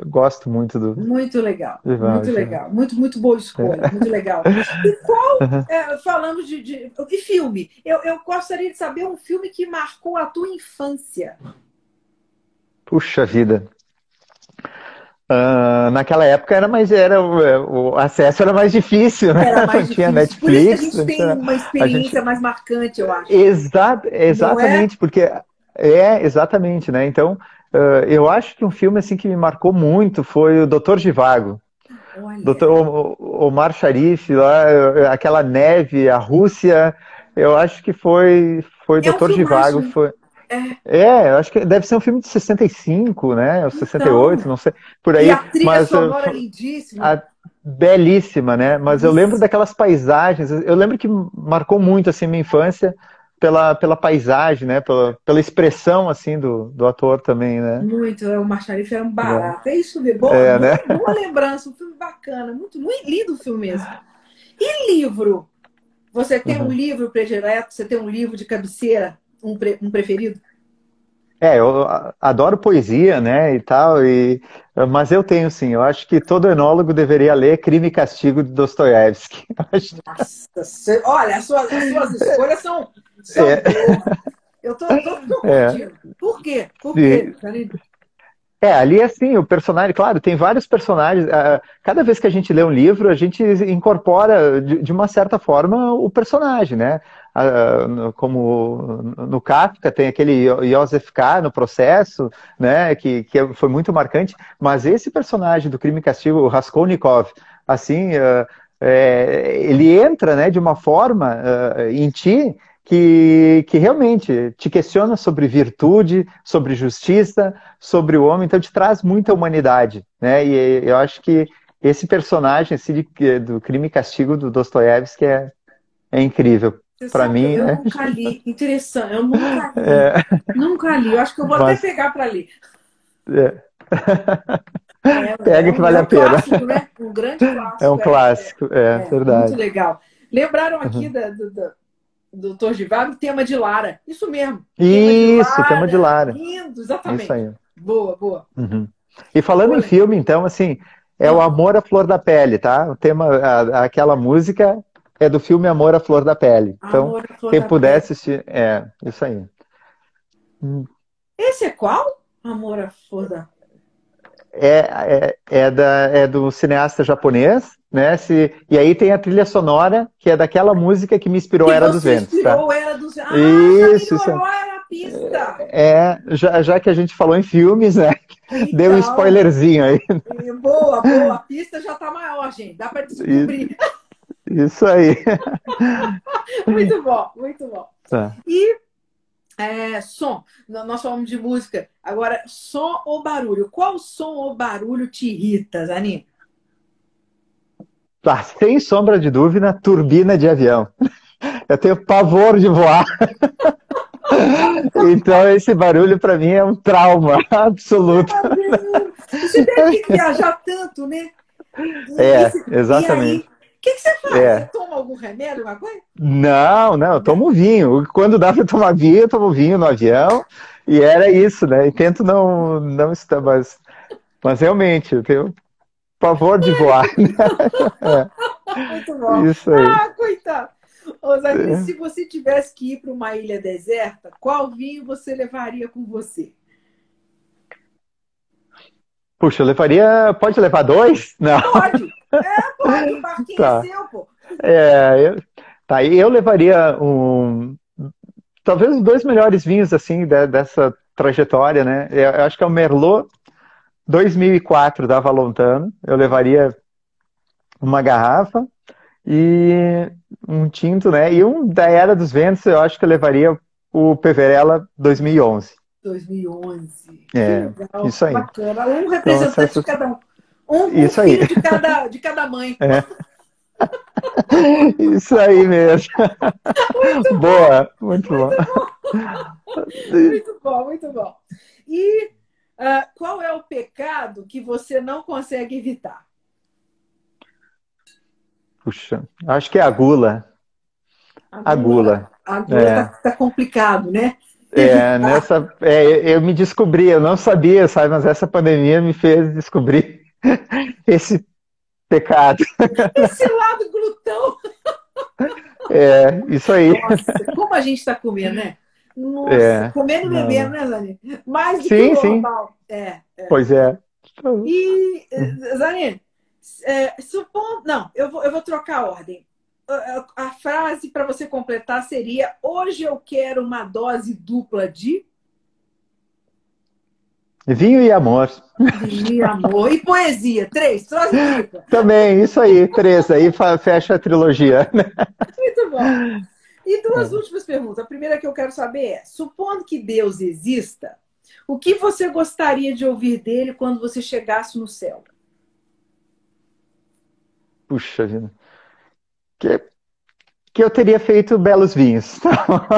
S2: gosto muito do.
S1: Muito legal. Muito legal. Muito, muito boa escolha. É. Muito legal. E qual, é, falando de, de, de filme, eu, eu gostaria de saber um filme que marcou a tua infância.
S2: Puxa vida. Uh, naquela época era mais era o, acesso era mais difícil, né?
S1: Era mais Não tinha Netflix. Por isso a gente tem uma experiência gente... mais marcante, eu acho.
S2: Exa exatamente, é? porque é exatamente, né? Então uh, eu acho que um filme assim que me marcou muito foi o Doutor Givago. Doutor Omar Sharif, lá, aquela neve, a Rússia, eu acho que foi foi é Doutor um Givago, foi é. é, eu acho que deve ser um filme de 65, né? Ou 68, então, não sei. Por aí. E
S1: a trilha mas, sonora lindíssima. A,
S2: belíssima, né? Mas Isso. eu lembro daquelas paisagens. Eu lembro que marcou muito assim minha infância pela, pela paisagem, né? Pela, pela expressão assim do, do ator também, né?
S1: Muito. O Marcharif era um barato. É, é isso mesmo. Boa, é, né? boa lembrança, um filme bacana, muito, muito lindo o filme mesmo. E livro? Você tem uhum. um livro predileto? Você tem um livro de cabeceira? Um, pre, um preferido?
S2: É, eu adoro poesia, né, e tal, e, mas eu tenho sim, eu acho que todo enólogo deveria ler Crime e Castigo de Dostoiévski.
S1: Nossa, olha, as suas, as suas escolhas são, são é. Eu tô, tô, tô é. Por quê? Por quê,
S2: É, ali assim, o personagem, claro, tem vários personagens. Cada vez que a gente lê um livro, a gente incorpora, de uma certa forma, o personagem, né? Como no Kafka tem aquele Joseph K. no processo, né? Que, que foi muito marcante. Mas esse personagem do Crime e Castigo, o Raskolnikov, assim, é, ele entra, né, de uma forma em ti que, que realmente te questiona sobre virtude, sobre justiça, sobre o homem, então te traz muita humanidade, né? E eu acho que esse personagem assim, de, do Crime e Castigo do Dostoiévski é, é incrível. Para mim,
S1: eu é... nunca li. Interessante, eu nunca li. É... Nunca li. Eu acho que eu vou Mas... até pegar para ler.
S2: É. É, Pega é um, que vale a pena.
S1: Clássico, né? Um grande clássico.
S2: É um clássico, é, é verdade.
S1: Muito legal. Lembraram aqui uhum. da, da, doutor Givago, tema de Lara. Isso mesmo.
S2: Isso, tema de Lara.
S1: Lindo, exatamente. Isso aí. Boa, boa.
S2: Uhum. E falando boa. em filme, então, assim, é o Amor à Flor da Pele, tá? O tema, a, aquela música é do filme Amor à Flor da Pele. Então, quem puder pele. assistir, é, isso aí.
S1: Esse é qual? Amor à Flor da
S2: é, é, é, da, é do cineasta japonês, né? Se, e aí tem a trilha sonora, que é daquela música que me inspirou que Era dos Ventos. Tá?
S1: Inspirou tá? Era dos Ah, isso, isso. Era a pista.
S2: É, já, já que a gente falou em filmes, né? Então, Deu um spoilerzinho aí.
S1: Boa, boa. A pista já tá maior, gente. Dá para descobrir.
S2: Isso, aí.
S1: muito bom, muito bom. Tá. E é, som. Nós falamos de música. Agora, som ou barulho? Qual som ou barulho te irrita, Zanin?
S2: Ah, sem sombra de dúvida, turbina de avião. Eu tenho pavor de voar. Então, esse barulho para mim é um trauma absoluto.
S1: Você deve viajar tanto, né?
S2: É, exatamente.
S1: O que, que, você faz? É. Você toma algum remédio, alguma coisa?
S2: Não, não, eu tomo vinho. Quando dá para tomar vinho, eu tomo vinho no avião. E era isso, né? E tento não, não estar, mas, mas realmente, eu tenho pavor de voar.
S1: é. Muito bom. Isso aí. Ah, coitado. Ô, Zé, é. se você tivesse que ir para uma ilha deserta, qual vinho você levaria com você?
S2: Puxa, eu levaria. Pode levar dois?
S1: Não. Pode! É, o tá. é seu, pô.
S2: É, eu, tá, eu levaria um. Talvez os dois melhores vinhos, assim, de, dessa trajetória, né? Eu, eu acho que é o Merlot 2004 da Valontano, eu levaria uma garrafa e um tinto, né? E um da Era dos Ventos, eu acho que eu levaria o Peverella 2011.
S1: 2011.
S2: É, legal, isso aí.
S1: Bacana. Um representante então, de cada um. Um, isso um aí. De, cada, de cada mãe.
S2: É. Isso aí mesmo. Muito Boa, muito, muito bom.
S1: bom. Muito bom, muito bom. E Uh, qual é o pecado que você não consegue evitar?
S2: Puxa, acho que é a gula. A gula.
S1: A gula está é. tá complicado, né?
S2: É, nessa, é, eu me descobri, eu não sabia, sabe, mas essa pandemia me fez descobrir esse pecado.
S1: Esse lado glutão.
S2: É, isso aí.
S1: Nossa, como a gente está comendo, né? Nossa, é, comendo e bebendo, né, Zani? Mais do sim, que o normal.
S2: É, é. Pois é.
S1: E, Zani, é, supondo. Não, eu vou, eu vou trocar a ordem. A, a frase para você completar seria: Hoje eu quero uma dose dupla de.
S2: Vinho e amor.
S1: Vinho e amor. E poesia. Três, dupla.
S2: Também, isso aí, três. Aí fecha a trilogia.
S1: Muito bom. E duas é. últimas perguntas. A primeira que eu quero saber é: supondo que Deus exista, o que você gostaria de ouvir dele quando você chegasse no céu?
S2: Puxa vida. Que, que eu teria feito belos vinhos.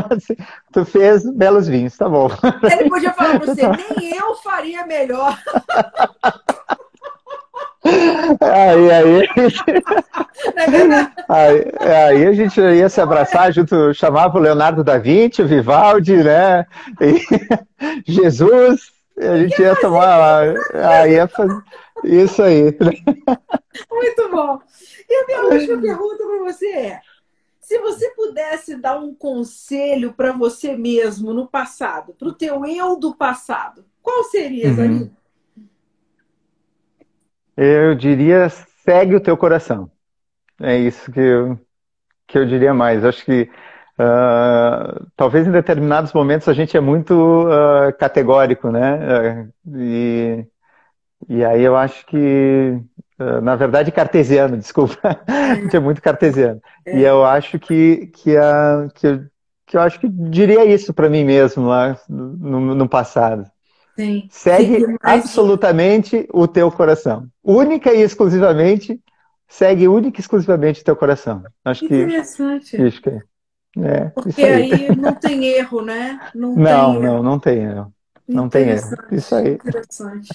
S2: tu fez belos vinhos, tá bom.
S1: Ele podia falar para você: nem eu faria melhor.
S2: Aí, aí, aí, aí, a gente ia se abraçar junto, chamava o Leonardo da Vinci, o Vivaldi, né? E Jesus, a gente ia tomar aí ia fazer isso aí.
S1: Muito bom. E a minha última pergunta para você é: se você pudesse dar um conselho para você mesmo no passado, para o teu eu do passado, qual seria, uhum.
S2: Eu diria, segue o teu coração. É isso que eu, que eu diria mais. Acho que uh, talvez em determinados momentos a gente é muito uh, categórico, né? Uh, e, e aí eu acho que, na verdade, cartesiano, desculpa. a gente é muito cartesiano. É. E eu acho que, que, a, que, eu, que eu acho que diria isso para mim mesmo lá no, no passado. Sim. Segue Sim, absolutamente o teu coração. Única e exclusivamente, segue única e exclusivamente o teu coração. Acho
S1: Interessante.
S2: que. Acho que
S1: é, Porque aí. aí. não tem erro, né?
S2: Não, não, tem não, não tem erro. Não tem erro. Isso aí.
S1: Interessante.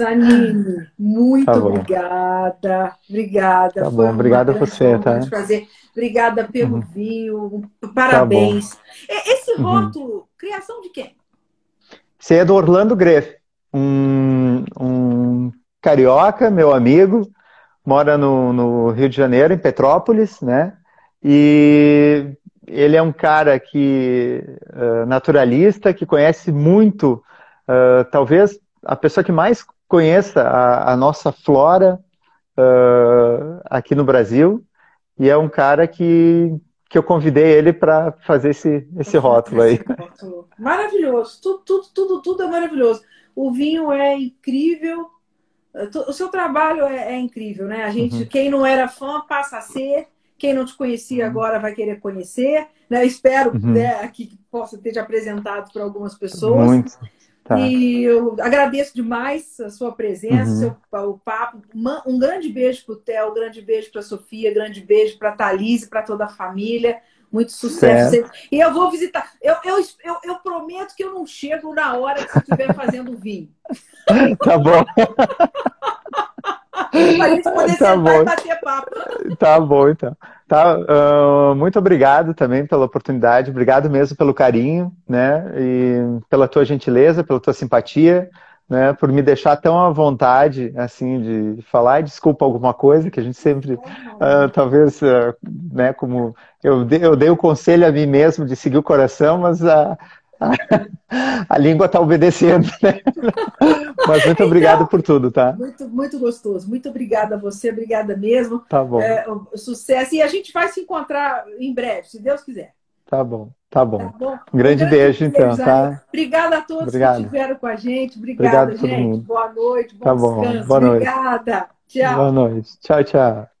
S1: Zanine, muito tá obrigada. Obrigada.
S2: Tá bom, obrigada a você, tá?
S1: Prazer. Obrigada pelo uhum. vinho. Parabéns. Tá Esse uhum. rótulo, uhum. criação de quem?
S2: Você é do Orlando Greff, um, um carioca, meu amigo, mora no, no, Rio de Janeiro, em Petrópolis, né? E ele é um cara que uh, naturalista, que conhece muito, uh, talvez a pessoa que mais conheça a, a nossa flora uh, aqui no Brasil. E é um cara que que eu convidei ele para fazer esse, esse rótulo aí.
S1: Maravilhoso, tudo, tudo, tudo, tudo é maravilhoso. O vinho é incrível, o seu trabalho é, é incrível, né? A gente, uhum. quem não era fã passa a ser, quem não te conhecia uhum. agora vai querer conhecer. Né? Espero uhum. né, que possa ter te apresentado para algumas pessoas. Muito. Tá. E eu agradeço demais a sua presença, uhum. seu, o papo. Um grande beijo para o Theo, um grande beijo para a Sofia, um grande beijo para a Thalise, para toda a família. Muito sucesso. Certo. E eu vou visitar. Eu, eu, eu, eu, prometo que eu não chego na hora que você estiver fazendo vinho.
S2: Tá bom.
S1: Gente poder tá bom. e bater papo.
S2: Tá bom, então. Tá, uh, muito obrigado também pela oportunidade, obrigado mesmo pelo carinho, né? E pela tua gentileza, pela tua simpatia, né? Por me deixar tão à vontade, assim, de falar. Desculpa alguma coisa que a gente sempre, uh, talvez, uh, né? Como eu dei, eu dei o conselho a mim mesmo de seguir o coração, mas a a língua está obedecendo, né? Mas muito obrigado então, por tudo, tá?
S1: Muito, muito gostoso. Muito obrigada a você, obrigada mesmo.
S2: Tá bom.
S1: É, sucesso. E a gente vai se encontrar em breve, se Deus quiser.
S2: Tá bom, tá bom. Tá bom? Um grande, um grande beijo, beijo, então, tá?
S1: Obrigada a todos Obrigado. que estiveram com a gente. Obrigada, Obrigado gente. Boa noite, bom
S2: tá bom.
S1: descanso.
S2: Boa noite.
S1: Obrigada. Tchau.
S2: Boa noite. Tchau, tchau.